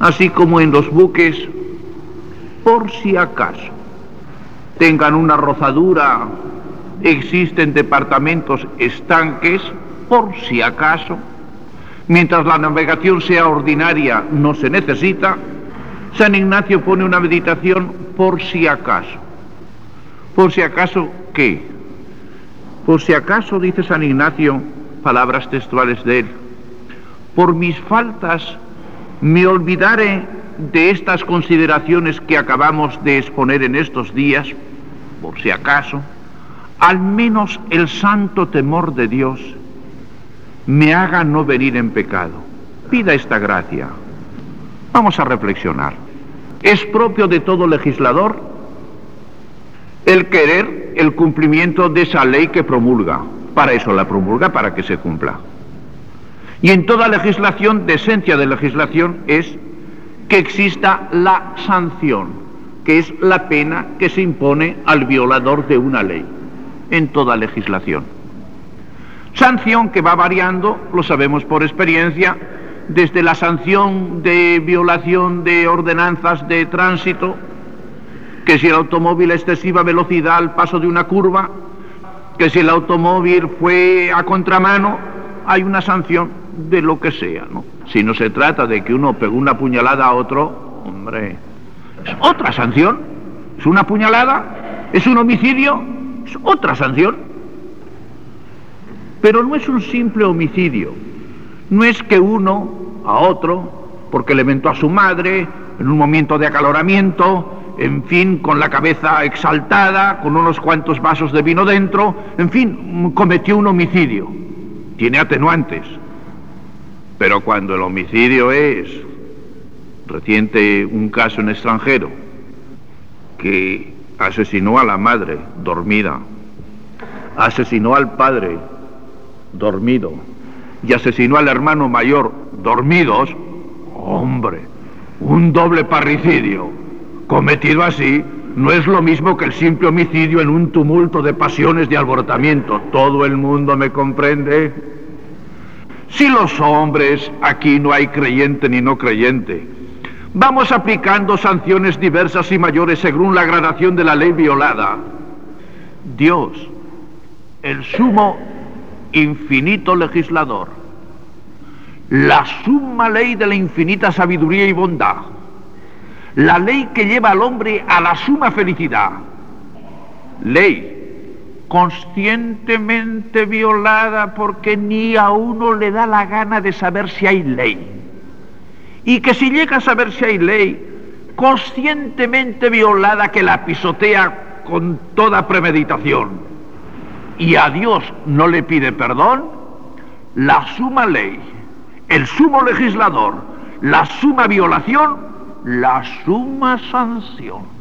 así como en los buques, por si acaso tengan una rozadura, existen departamentos estanques, por si acaso, mientras la navegación sea ordinaria no se necesita, San Ignacio pone una meditación por si acaso. Por si acaso, ¿qué? Por si acaso, dice San Ignacio, palabras textuales de él, por mis faltas me olvidaré de estas consideraciones que acabamos de exponer en estos días, por si acaso, al menos el santo temor de Dios me haga no venir en pecado. Pida esta gracia. Vamos a reflexionar. Es propio de todo legislador el querer el cumplimiento de esa ley que promulga. Para eso la promulga, para que se cumpla. Y en toda legislación, de esencia de legislación, es que exista la sanción, que es la pena que se impone al violador de una ley, en toda legislación. Sanción que va variando, lo sabemos por experiencia, desde la sanción de violación de ordenanzas de tránsito, que si el automóvil a excesiva velocidad al paso de una curva, que si el automóvil fue a contramano, hay una sanción de lo que sea, ¿no? Si no se trata de que uno pegó una puñalada a otro, hombre, es otra sanción. Es una puñalada, es un homicidio, es otra sanción. Pero no es un simple homicidio. No es que uno a otro, porque le mentó a su madre en un momento de acaloramiento, en fin, con la cabeza exaltada, con unos cuantos vasos de vino dentro, en fin, cometió un homicidio. Tiene atenuantes. Pero cuando el homicidio es reciente un caso en extranjero que asesinó a la madre dormida, asesinó al padre dormido y asesinó al hermano mayor dormidos, hombre, un doble parricidio cometido así no es lo mismo que el simple homicidio en un tumulto de pasiones de alborotamiento. ¿Todo el mundo me comprende? Si los hombres, aquí no hay creyente ni no creyente, vamos aplicando sanciones diversas y mayores según la gradación de la ley violada, Dios, el sumo infinito legislador, la suma ley de la infinita sabiduría y bondad, la ley que lleva al hombre a la suma felicidad, ley conscientemente violada porque ni a uno le da la gana de saber si hay ley. Y que si llega a saber si hay ley, conscientemente violada que la pisotea con toda premeditación y a Dios no le pide perdón, la suma ley, el sumo legislador, la suma violación, la suma sanción.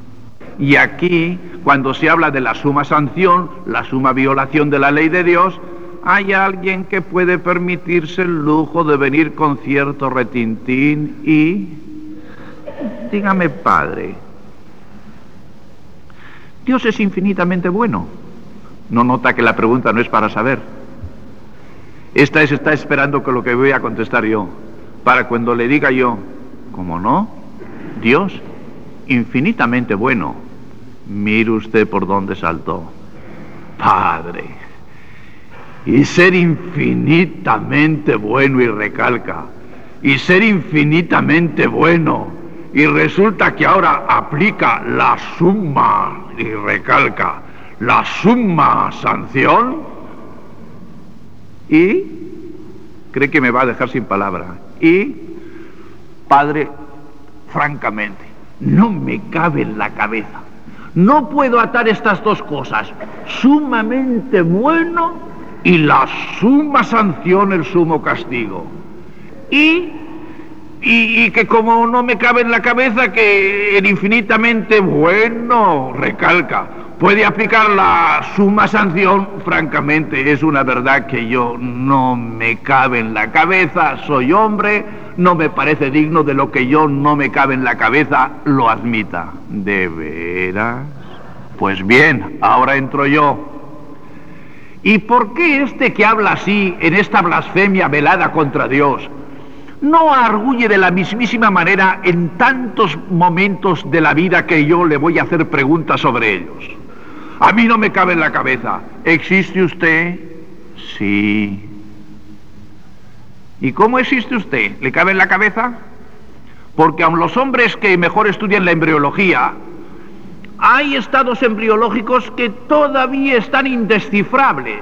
Y aquí, cuando se habla de la suma sanción, la suma violación de la ley de Dios, hay alguien que puede permitirse el lujo de venir con cierto retintín y... Dígame, Padre, Dios es infinitamente bueno. No nota que la pregunta no es para saber. Esta es, está esperando que lo que voy a contestar yo, para cuando le diga yo, ¿cómo no? Dios infinitamente bueno Mire usted por dónde saltó. Padre. Y ser infinitamente bueno y recalca. Y ser infinitamente bueno. Y resulta que ahora aplica la suma y recalca la suma sanción. Y cree que me va a dejar sin palabra. Y, Padre, francamente, no me cabe en la cabeza no puedo atar estas dos cosas, sumamente bueno y la suma sanción, el sumo castigo. Y, y, que como no me cabe en la cabeza que el infinitamente bueno, recalca, puede aplicar la suma sanción, francamente es una verdad que yo no me cabe en la cabeza, soy hombre, no me parece digno de lo que yo no me cabe en la cabeza, lo admita. ¿De veras? Pues bien, ahora entro yo. ¿Y por qué este que habla así en esta blasfemia velada contra Dios no arguye de la mismísima manera en tantos momentos de la vida que yo le voy a hacer preguntas sobre ellos. A mí no me cabe en la cabeza. ¿Existe usted? Sí. ¿Y cómo existe usted? ¿Le cabe en la cabeza? Porque aun los hombres que mejor estudian la embriología, hay estados embriológicos que todavía están indescifrables.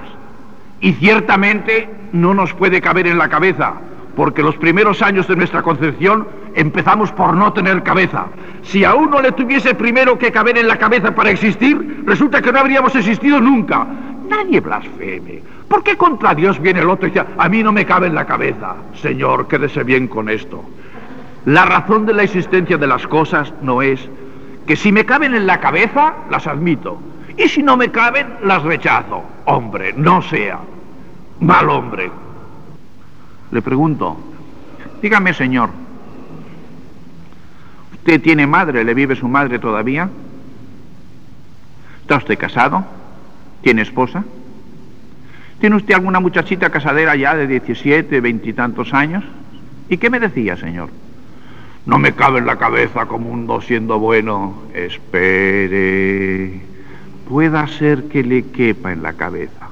Y ciertamente no nos puede caber en la cabeza, porque los primeros años de nuestra concepción empezamos por no tener cabeza. Si a uno le tuviese primero que caber en la cabeza para existir, resulta que no habríamos existido nunca. Nadie blasfeme. ¿Por qué contra Dios viene el otro y dice, a mí no me cabe en la cabeza? Señor, quédese bien con esto. La razón de la existencia de las cosas no es que si me caben en la cabeza, las admito. Y si no me caben, las rechazo. Hombre, no sea. Mal hombre. Le pregunto, dígame, señor, ¿usted tiene madre? ¿Le vive su madre todavía? ¿Está usted casado? ¿Tiene esposa? ¿Tiene usted alguna muchachita casadera ya de 17, veintitantos años? ¿Y qué me decía, señor? No me cabe en la cabeza como un siendo bueno. Espere. Pueda ser que le quepa en la cabeza.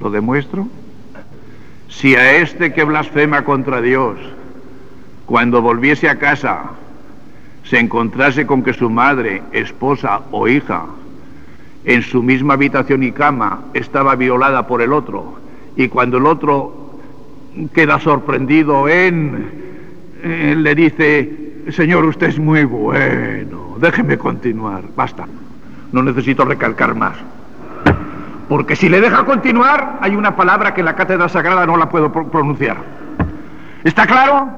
¿Lo demuestro? Si a este que blasfema contra Dios, cuando volviese a casa, se encontrase con que su madre, esposa o hija, en su misma habitación y cama, estaba violada por el otro, y cuando el otro queda sorprendido en eh, le dice, Señor, usted es muy bueno, déjeme continuar, basta, no necesito recalcar más. Porque si le deja continuar, hay una palabra que en la cátedra sagrada no la puedo pronunciar. ¿Está claro?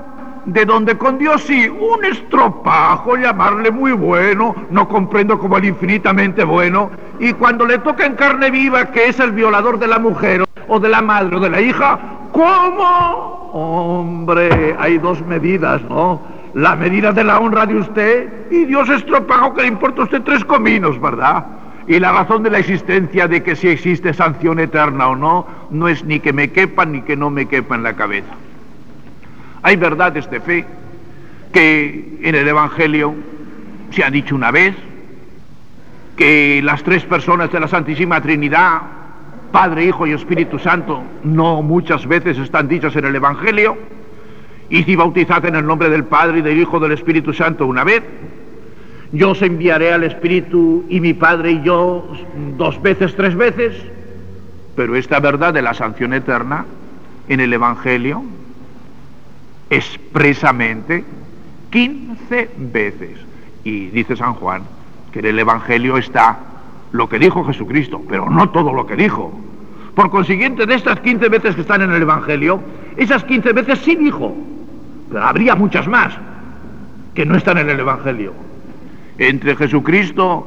De donde con Dios sí, un estropajo, llamarle muy bueno, no comprendo como el infinitamente bueno, y cuando le toca en carne viva que es el violador de la mujer, o de la madre, o de la hija, ¿cómo? Hombre, hay dos medidas, ¿no? La medida de la honra de usted y Dios estropajo que le importa a usted tres cominos, ¿verdad? Y la razón de la existencia de que si existe sanción eterna o no, no es ni que me quepa ni que no me quepa en la cabeza. Hay verdades de fe que en el Evangelio se ha dicho una vez, que las tres personas de la Santísima Trinidad Padre, Hijo y Espíritu Santo, no muchas veces están dichas en el Evangelio. Y si bautizad en el nombre del Padre y del Hijo del Espíritu Santo una vez, yo os enviaré al Espíritu y mi Padre y yo dos veces, tres veces. Pero esta verdad de la sanción eterna en el Evangelio expresamente 15 veces. Y dice San Juan que en el Evangelio está lo que dijo Jesucristo, pero no todo lo que dijo. Por consiguiente, de estas 15 veces que están en el Evangelio, esas 15 veces sí dijo, pero habría muchas más que no están en el Evangelio. Entre Jesucristo,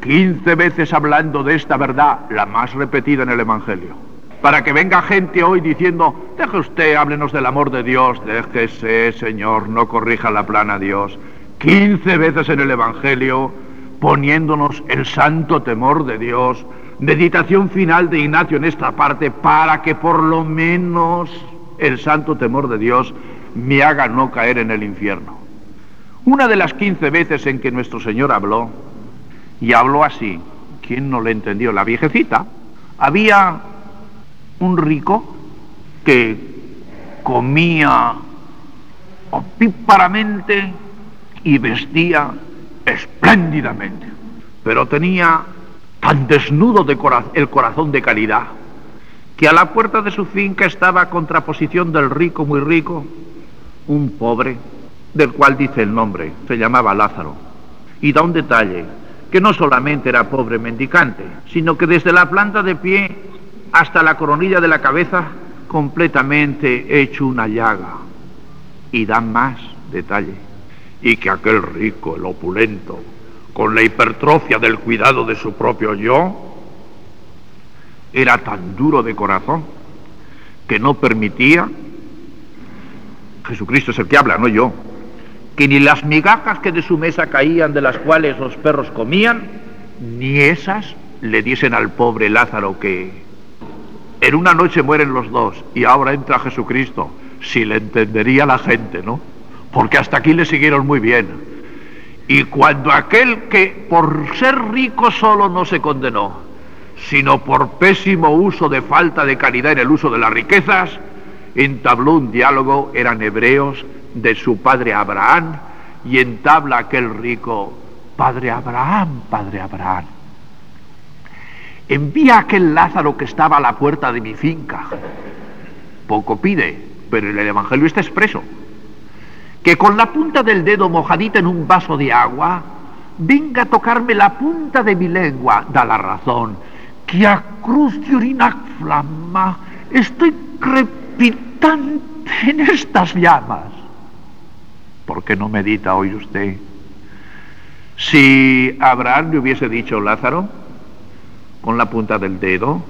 15 veces hablando de esta verdad, la más repetida en el Evangelio. Para que venga gente hoy diciendo, deje usted, háblenos del amor de Dios, déjese, Señor, no corrija la plana Dios. 15 veces en el Evangelio poniéndonos el santo temor de Dios, meditación final de Ignacio en esta parte, para que por lo menos el santo temor de Dios me haga no caer en el infierno. Una de las quince veces en que nuestro Señor habló, y habló así, ¿quién no le entendió? La viejecita. Había un rico que comía opíparamente y vestía espléndidamente, pero tenía tan desnudo de el corazón de caridad que a la puerta de su finca estaba a contraposición del rico muy rico un pobre del cual dice el nombre, se llamaba Lázaro. Y da un detalle, que no solamente era pobre mendicante, sino que desde la planta de pie hasta la coronilla de la cabeza completamente hecho una llaga. Y da más detalle y que aquel rico, el opulento, con la hipertrofia del cuidado de su propio yo, era tan duro de corazón que no permitía, Jesucristo es el que habla, no yo, que ni las migajas que de su mesa caían de las cuales los perros comían, ni esas le diesen al pobre Lázaro que en una noche mueren los dos y ahora entra Jesucristo, si le entendería la gente, ¿no? Porque hasta aquí le siguieron muy bien. Y cuando aquel que por ser rico solo no se condenó, sino por pésimo uso de falta de caridad en el uso de las riquezas, entabló un diálogo, eran hebreos, de su padre Abraham, y entabla aquel rico, Padre Abraham, Padre Abraham, envía aquel Lázaro que estaba a la puerta de mi finca. Poco pide, pero en el Evangelio está expreso. Que con la punta del dedo mojadita en un vaso de agua, venga a tocarme la punta de mi lengua, da la razón. Que a cruz de orina flama, estoy crepitante en estas llamas. ¿Por qué no medita hoy usted? Si Abraham le hubiese dicho, Lázaro, con la punta del dedo,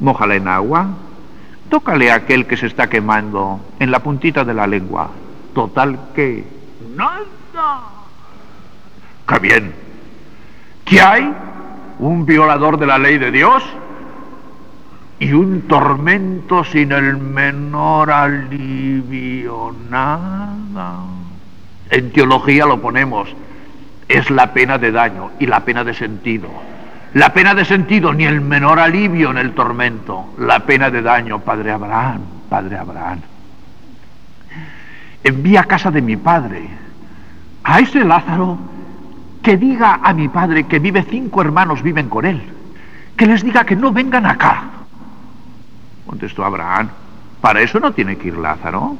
mójala en agua, tócale a aquel que se está quemando en la puntita de la lengua. Total que... Nada. ¡Qué bien! ¿Qué hay? ¿Un violador de la ley de Dios? y un tormento sin el menor alivio, nada. En teología lo ponemos, es la pena de daño y la pena de sentido. La pena de sentido, ni el menor alivio en el tormento. La pena de daño, Padre Abraham, Padre Abraham. Envía a casa de mi padre a ese Lázaro que diga a mi padre que vive cinco hermanos, viven con él. Que les diga que no vengan acá, Contestó Abraham, para eso no tiene que ir Lázaro.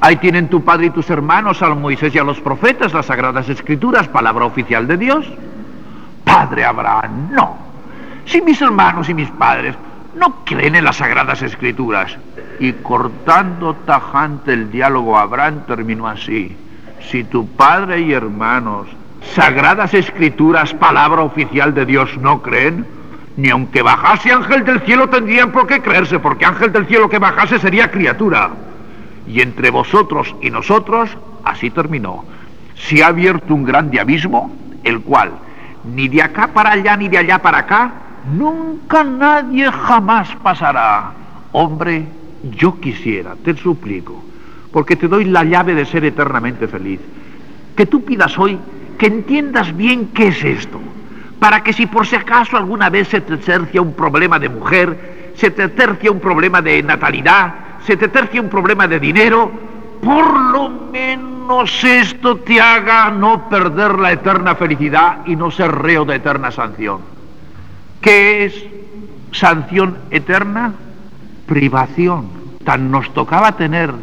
Ahí tienen tu padre y tus hermanos, a Moisés y a los profetas, las sagradas escrituras, palabra oficial de Dios. Padre Abraham, no. Si mis hermanos y mis padres no creen en las sagradas escrituras. Y cortando tajante el diálogo, Abraham terminó así. Si tu padre y hermanos, sagradas escrituras, palabra oficial de Dios, no creen, ni aunque bajase ángel del cielo tendrían por qué creerse, porque ángel del cielo que bajase sería criatura. Y entre vosotros y nosotros, así terminó, se ha abierto un grande abismo, el cual, ni de acá para allá, ni de allá para acá, nunca nadie jamás pasará. Hombre, yo quisiera, te suplico, porque te doy la llave de ser eternamente feliz, que tú pidas hoy que entiendas bien qué es esto para que si por si acaso alguna vez se te tercia un problema de mujer, se te tercia un problema de natalidad, se te tercia un problema de dinero, por lo menos esto te haga no perder la eterna felicidad y no ser reo de eterna sanción. ¿Qué es sanción eterna? Privación. Tan nos tocaba tener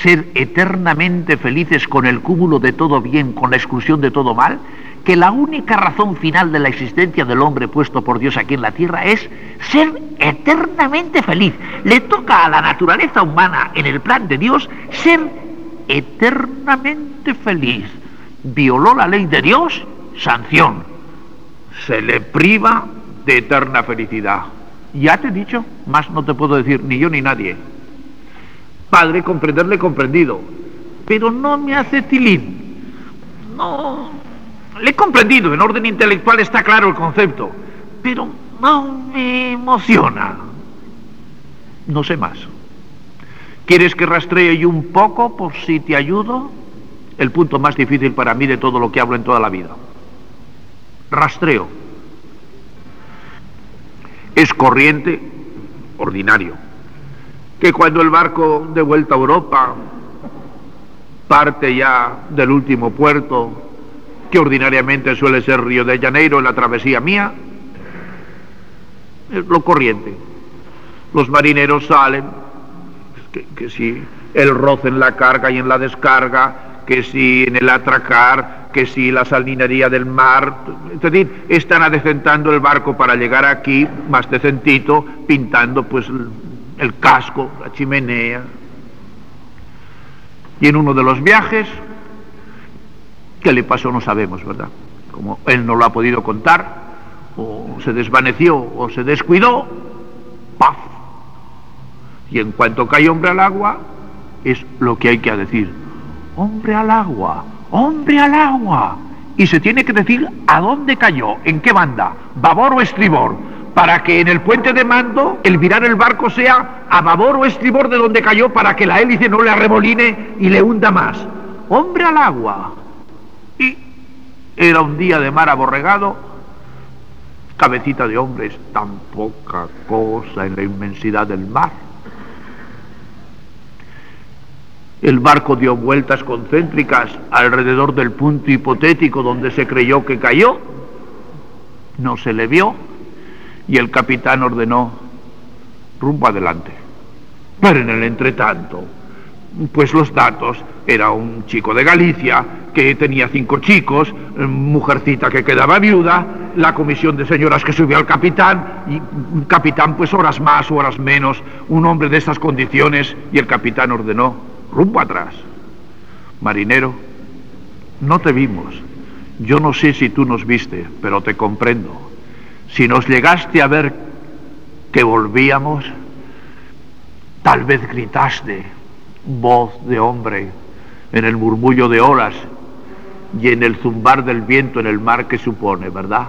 ser eternamente felices con el cúmulo de todo bien, con la exclusión de todo mal, que la única razón final de la existencia del hombre puesto por Dios aquí en la tierra es ser eternamente feliz. Le toca a la naturaleza humana en el plan de Dios ser eternamente feliz. Violó la ley de Dios, sanción. Se le priva de eterna felicidad. Ya te he dicho, más no te puedo decir ni yo ni nadie. Padre, comprenderle comprendido, pero no me hace tilín. No, le he comprendido, en orden intelectual está claro el concepto, pero no me emociona. No sé más. ¿Quieres que rastree yo un poco por si te ayudo? El punto más difícil para mí de todo lo que hablo en toda la vida. Rastreo. Es corriente, ordinario, que cuando el barco de vuelta a Europa parte ya del último puerto que ordinariamente suele ser Río de Janeiro en la travesía mía, es lo corriente. Los marineros salen, que, si el roce en la carga y en la descarga, que si en el atracar, que si la salinería del mar, es decir, están adecentando el barco para llegar aquí más decentito, pintando pues el casco, la chimenea. Y en uno de los viajes ¿Qué le pasó? No sabemos, ¿verdad? Como él no lo ha podido contar, o se desvaneció o se descuidó, ¡paf! Y en cuanto cae hombre al agua, es lo que hay que decir. Hombre al agua, hombre al agua. Y se tiene que decir a dónde cayó, en qué banda, babor o estribor. para que en el puente de mando el virar el barco sea a babor o estribor de donde cayó para que la hélice no le arremoline y le hunda más. Hombre al agua. Era un día de mar aborregado, cabecita de hombre es tan poca cosa en la inmensidad del mar. El barco dio vueltas concéntricas alrededor del punto hipotético donde se creyó que cayó. No se le vio y el capitán ordenó rumbo adelante. Pero en el entretanto, pues los datos era un chico de Galicia que tenía cinco chicos, mujercita que quedaba viuda, la comisión de señoras que subió al capitán, y un capitán pues horas más, horas menos, un hombre de estas condiciones, y el capitán ordenó, rumbo atrás. Marinero, no te vimos. Yo no sé si tú nos viste, pero te comprendo. Si nos llegaste a ver que volvíamos, tal vez gritaste, voz de hombre, en el murmullo de olas y en el zumbar del viento en el mar que supone, ¿verdad?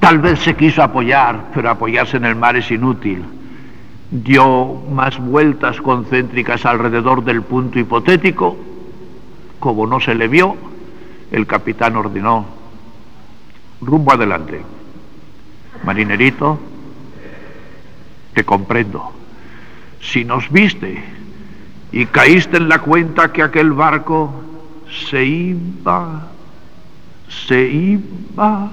Tal vez se quiso apoyar, pero apoyarse en el mar es inútil. Dio más vueltas concéntricas alrededor del punto hipotético. Como no se le vio, el capitán ordenó, rumbo adelante. Marinerito, te comprendo. Si nos viste y caíste en la cuenta que aquel barco se iba, se iba,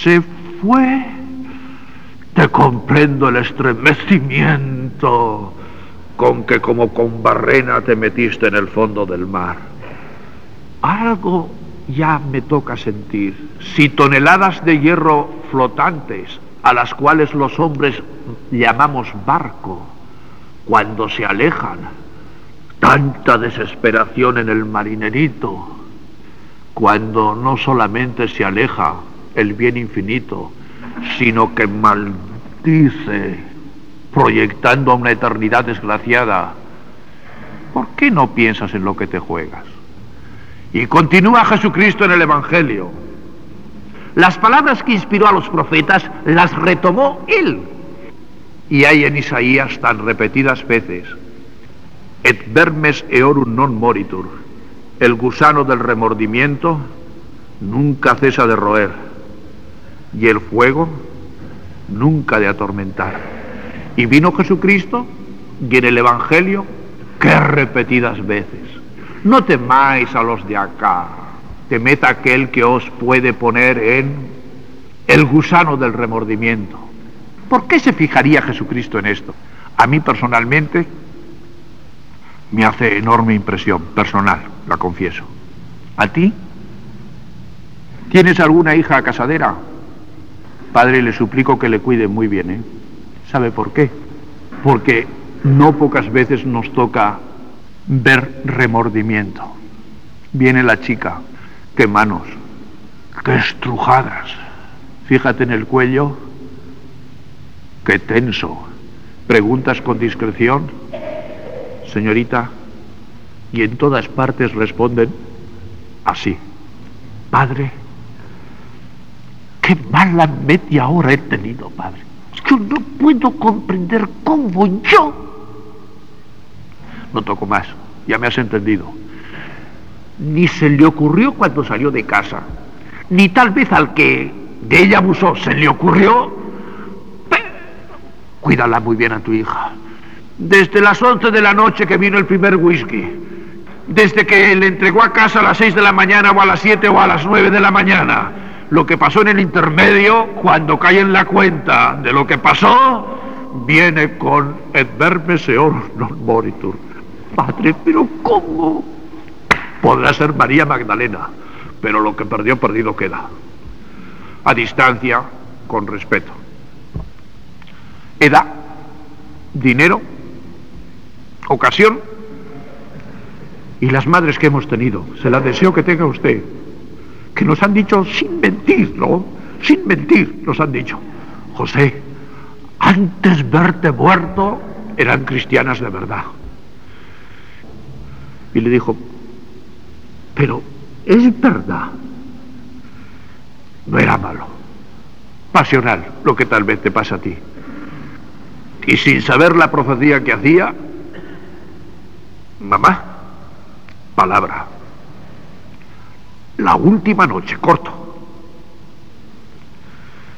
se fue, te comprendo el estremecimiento con que como con barrena te metiste en el fondo del mar. Algo ya me toca sentir. Si toneladas de hierro flotantes, a las cuales los hombres llamamos barco, cuando se alejan, tanta desesperación en el marinerito, cuando no solamente se aleja el bien infinito, sino que maldice, proyectando a una eternidad desgraciada, ¿por qué no piensas en lo que te juegas? Y continúa Jesucristo en el Evangelio. Las palabras que inspiró a los profetas las retomó él. Y hay en Isaías tan repetidas veces, et vermes eorum non moritur, el gusano del remordimiento nunca cesa de roer, y el fuego nunca de atormentar. Y vino Jesucristo, y en el Evangelio, qué repetidas veces. No temáis a los de acá, temed a aquel que os puede poner en el gusano del remordimiento. ¿Por qué se fijaría Jesucristo en esto? A mí personalmente me hace enorme impresión, personal, la confieso. ¿A ti? ¿Tienes alguna hija casadera? Padre, le suplico que le cuide muy bien, ¿eh? ¿Sabe por qué? Porque no pocas veces nos toca ver remordimiento. Viene la chica, qué manos, qué estrujadas. Fíjate en el cuello, qué tenso. Preguntas con discreción, señorita, y en todas partes responden así. Padre, qué mala media hora he tenido, padre. Yo no puedo comprender cómo yo no toco más, ya me has entendido. Ni se le ocurrió cuando salió de casa, ni tal vez al que de ella abusó se le ocurrió. cuídala muy bien a tu hija. Desde las 11 de la noche que vino el primer whisky, desde que le entregó a casa a las 6 de la mañana o a las 7 o a las 9 de la mañana, lo que pasó en el intermedio, cuando cae en la cuenta de lo que pasó, viene con verme seor non moritur. Padre, pero ¿cómo? Podrá ser María Magdalena, pero lo que perdió, perdido queda. A distancia, con respeto. Edad, dinero, ocasión y las madres que hemos tenido. Se las deseo que tenga usted. Que nos han dicho sin mentir, ¿no? Sin mentir, nos han dicho. José, antes verte muerto, eran cristianas de verdad. Y le dijo, pero es verdad. No era malo. pasional, lo que tal vez te pasa a ti. Y sin saber la profecía que hacía, mamá, palabra. La última noche, corto.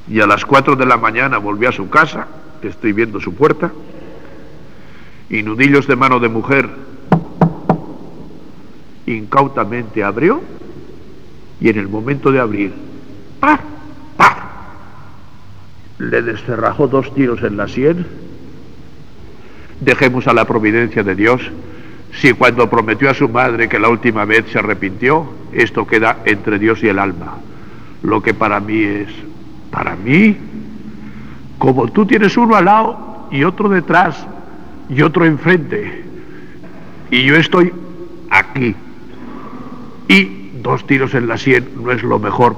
Y a las cuatro de la mañana volví a su casa, estoy viendo su puerta, y nudillos de mano de mujer incautamente abrió y en el momento de abrir, ¡paf! ¡paf! le descerrajó dos tiros en la sien. Dejemos a la providencia de Dios si cuando prometió a su madre que la última vez se arrepintió, esto queda entre Dios y el alma. Lo que para mí es, para mí, como tú tienes uno al lado y otro detrás y otro enfrente, y yo estoy aquí, y dos tiros en la sien no es lo mejor.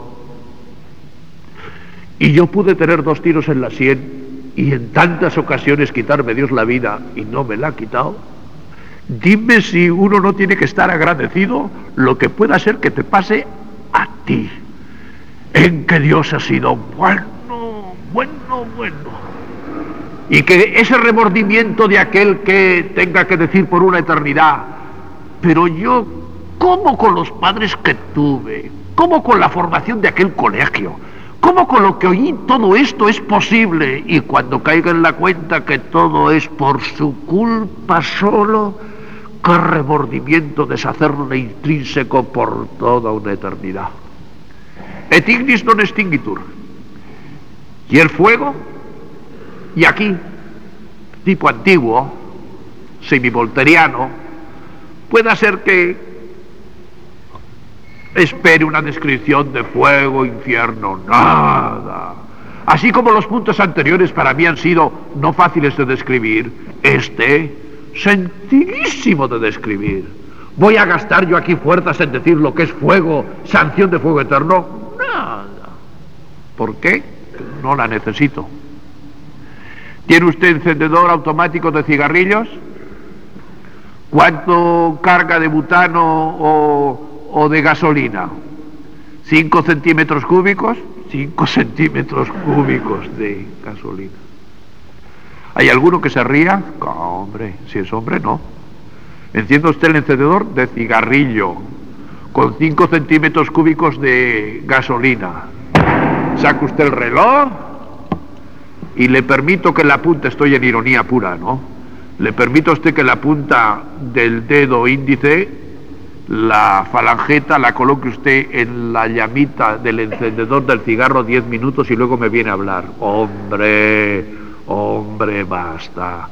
Y yo pude tener dos tiros en la sien y en tantas ocasiones quitarme Dios la vida y no me la ha quitado. Dime si uno no tiene que estar agradecido lo que pueda ser que te pase a ti. En que Dios ha sido bueno, bueno, bueno. Y que ese remordimiento de aquel que tenga que decir por una eternidad, pero yo ¿Cómo con los padres que tuve? ¿Cómo con la formación de aquel colegio? ¿Cómo con lo que oí todo esto es posible? Y cuando caiga en la cuenta que todo es por su culpa solo, qué remordimiento deshacerle intrínseco por toda una eternidad. Et ignis non extinguitur. Y el fuego, y aquí, tipo antiguo, semivolteriano, pueda ser que espere una descripción de fuego, infierno, nada. Así como los puntos anteriores para mí han sido no fáciles de describir, este sencillísimo de describir. ¿Voy a gastar yo aquí fuerzas en decir lo que es fuego, sanción de fuego eterno? Nada. ¿Por qué? No la necesito. ¿Tiene usted encendedor automático de cigarrillos? ¿Cuánto carga de butano o de gasolina. 5 centímetros cúbicos, 5 centímetros cúbicos de gasolina. ¿Hay alguno que se ría? hombre, si es hombre, no. Encienda usted el encendedor de cigarrillo con 5 centímetros cúbicos de gasolina. Saca usted el reloj y le permito que la punta, estoy en ironía pura, ¿no? Le permito a usted que la punta del dedo índice la falangeta la coloque usted en la llamita del encendedor del cigarro 10 minutos y luego me viene a hablar. Hombre, hombre, basta.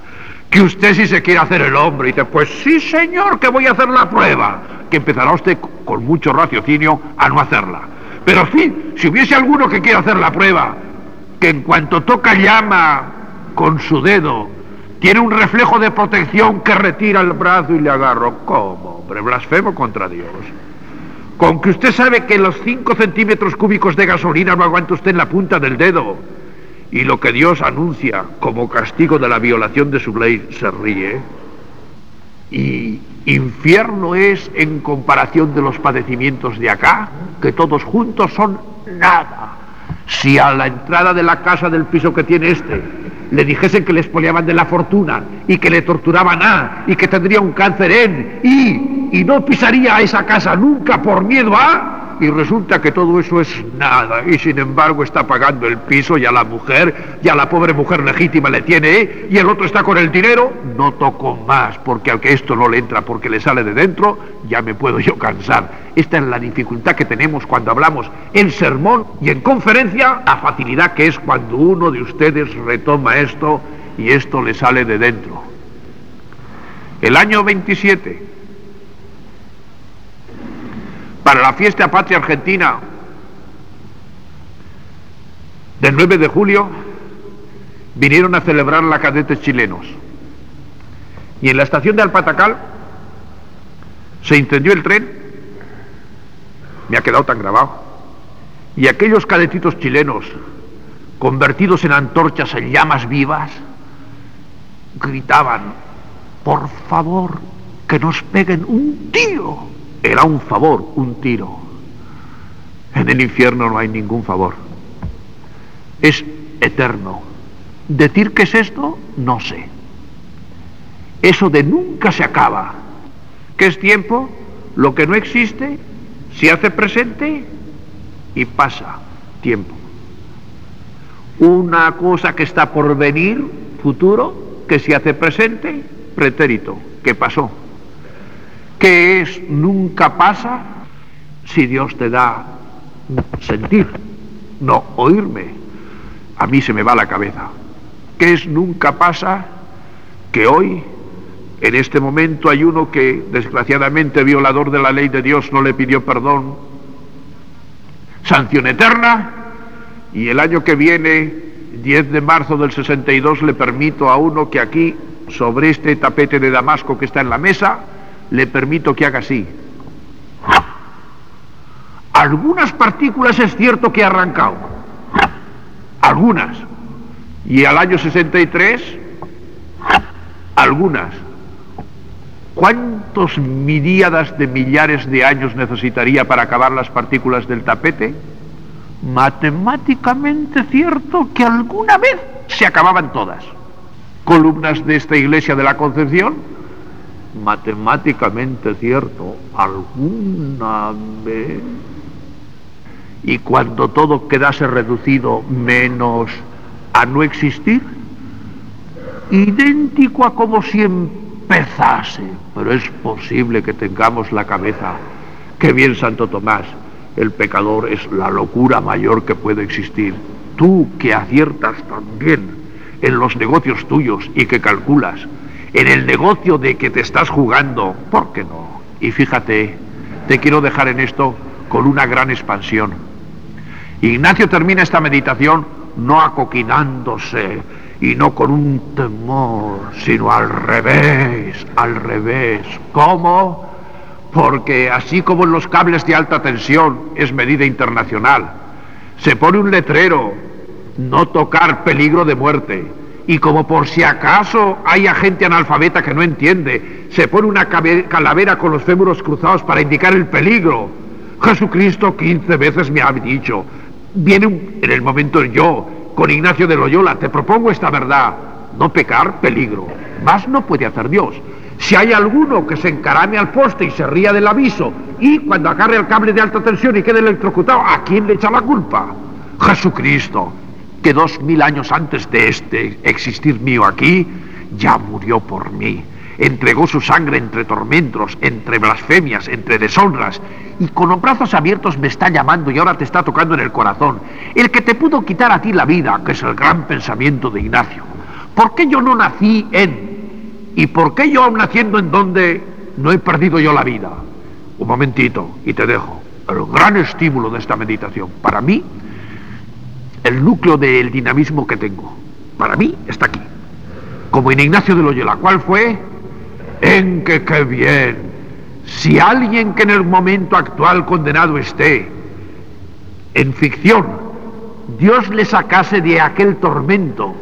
Que usted si se quiere hacer el hombre y dice, pues sí señor, que voy a hacer la prueba. Que empezará usted con mucho raciocinio a no hacerla. Pero sí, si hubiese alguno que quiera hacer la prueba, que en cuanto toca llama con su dedo, tiene un reflejo de protección que retira el brazo y le agarro. ¿Cómo? hombre, blasfemo contra Dios. Con que usted sabe que los 5 centímetros cúbicos de gasolina no aguanta usted en la punta del dedo. Y lo que Dios anuncia como castigo de la violación de su ley se ríe. Y infierno es en comparación de los padecimientos de acá, que todos juntos son nada. Si a la entrada de la casa del piso que tiene este le dijesen que le expoliaban de la fortuna y que le torturaban a y que tendría un cáncer en y, y no pisaría a esa casa nunca por miedo a y resulta que todo eso es nada y sin embargo está pagando el piso y a la mujer y a la pobre mujer legítima le tiene y el otro está con el dinero, no toco más porque al que esto no le entra porque le sale de dentro, ya me puedo yo cansar. Esta es la dificultad que tenemos cuando hablamos en sermón y en conferencia, la facilidad que es cuando uno de ustedes retoma esto y esto le sale de dentro. El año 27 para la fiesta patria argentina del 9 de julio vinieron a celebrar la cadetes chilenos. Y en la estación de Alpatacal se incendió el tren, me ha quedado tan grabado, y aquellos cadetitos chilenos, convertidos en antorchas en llamas vivas, gritaban, por favor, que nos peguen un tiro era un favor, un tiro. En el infierno no hay ningún favor. es eterno. Decir qué es esto, no sé. Eso de nunca se acaba. ¿Qué es tiempo? Lo que no existe se hace presente y pasa tiempo. Una cosa que está por venir, futuro, que se hace presente, pretérito, que pasó. ¿Qué es nunca pasa? Si Dios te da sentir, no oírme, a mí se me va la cabeza. ¿Qué es nunca pasa? Que hoy, en este momento, hay uno que, desgraciadamente, violador de la ley de Dios, no le pidió perdón. Sanción eterna. Y el año que viene, 10 de marzo del 62, le permito a uno que aquí, sobre este tapete de Damasco que está en la mesa, le permito que haga así. Algunas partículas es cierto que ha arrancado. Algunas. Y al año 63, algunas. ¿Cuántos miríadas de millares de años necesitaría para acabar las partículas del tapete? Matemáticamente cierto que alguna vez se acababan todas. Columnas de esta iglesia de la Concepción, matemáticamente cierto, alguna vez. Y cuando todo quedase reducido menos a no existir, idéntico a como si empezase. Pero es posible que tengamos la cabeza. Que bien, Santo Tomás, el pecador es la locura mayor que puede existir. Tú que aciertas también en los negocios tuyos y que calculas, en el negocio de que te estás jugando, ¿por qué no? Y fíjate, te quiero dejar en esto con una gran expansión. Ignacio termina esta meditación no acoquinándose y no con un temor, sino al revés, al revés. ¿Cómo? Porque así como en los cables de alta tensión es medida internacional, se pone un letrero, no tocar peligro de muerte, y como por si acaso haya gente analfabeta que no entiende, se pone una calavera con los fémuros cruzados para indicar el peligro. Jesucristo quince veces me ha dicho, viene en el momento yo, con Ignacio de Loyola, te propongo esta verdad, no pecar, peligro, más no puede hacer Dios. Si hay alguno que se encarame al poste y se ría del aviso y cuando agarre el cable de alta tensión y quede electrocutado, ¿a quién le echa la culpa? Jesucristo, dos mil años antes de este existir mío aquí, ya murió por mí entregó su sangre entre tormentos, entre blasfemias, entre deshonras, y con los brazos abiertos me está llamando y ahora te está tocando en el corazón. El que te pudo quitar a ti la vida, que es el gran pensamiento de Ignacio. ¿Por qué yo no nací en? ¿Y por qué yo naciendo en donde no he perdido yo la vida? Un momentito y te dejo. El gran estímulo de esta meditación, para mí, el núcleo del dinamismo que tengo, para mí está aquí. Como en Ignacio de Loyola, ¿cuál fue? en que qué bien, si alguien que en el momento actual condenado esté en ficción, Dios le sacase de aquel tormento,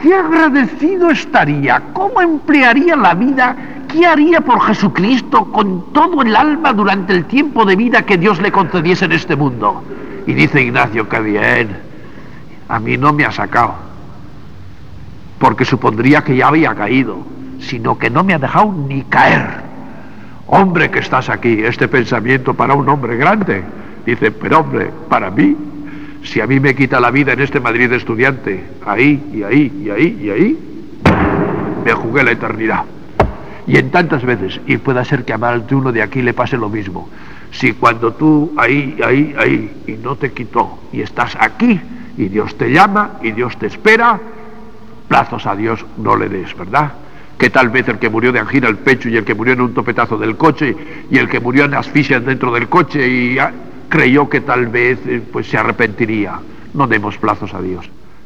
qué agradecido estaría, cómo emplearía la vida, qué haría por Jesucristo con todo el alma durante el tiempo de vida que Dios le concediese en este mundo. Y dice Ignacio, qué bien, a mí no me ha sacado, porque supondría que ya había caído sino que no me ha dejado ni caer. Hombre que estás aquí, este pensamiento para un hombre grande. Dice, pero hombre, para mí, si a mí me quita la vida en este Madrid de estudiante, ahí y ahí y ahí y ahí, me jugué la eternidad. Y en tantas veces, y pueda ser que a más de uno de aquí le pase lo mismo. Si cuando tú ahí, ahí, ahí, y no te quitó, y estás aquí, y Dios te llama, y Dios te espera, plazos a Dios no le des, ¿verdad? que tal vez el que murió de angina al pecho y el que murió en un topetazo del coche y el que murió en asfixia dentro del coche y creyó que tal vez eh, pues se arrepentiría. No demos plazos a Dios.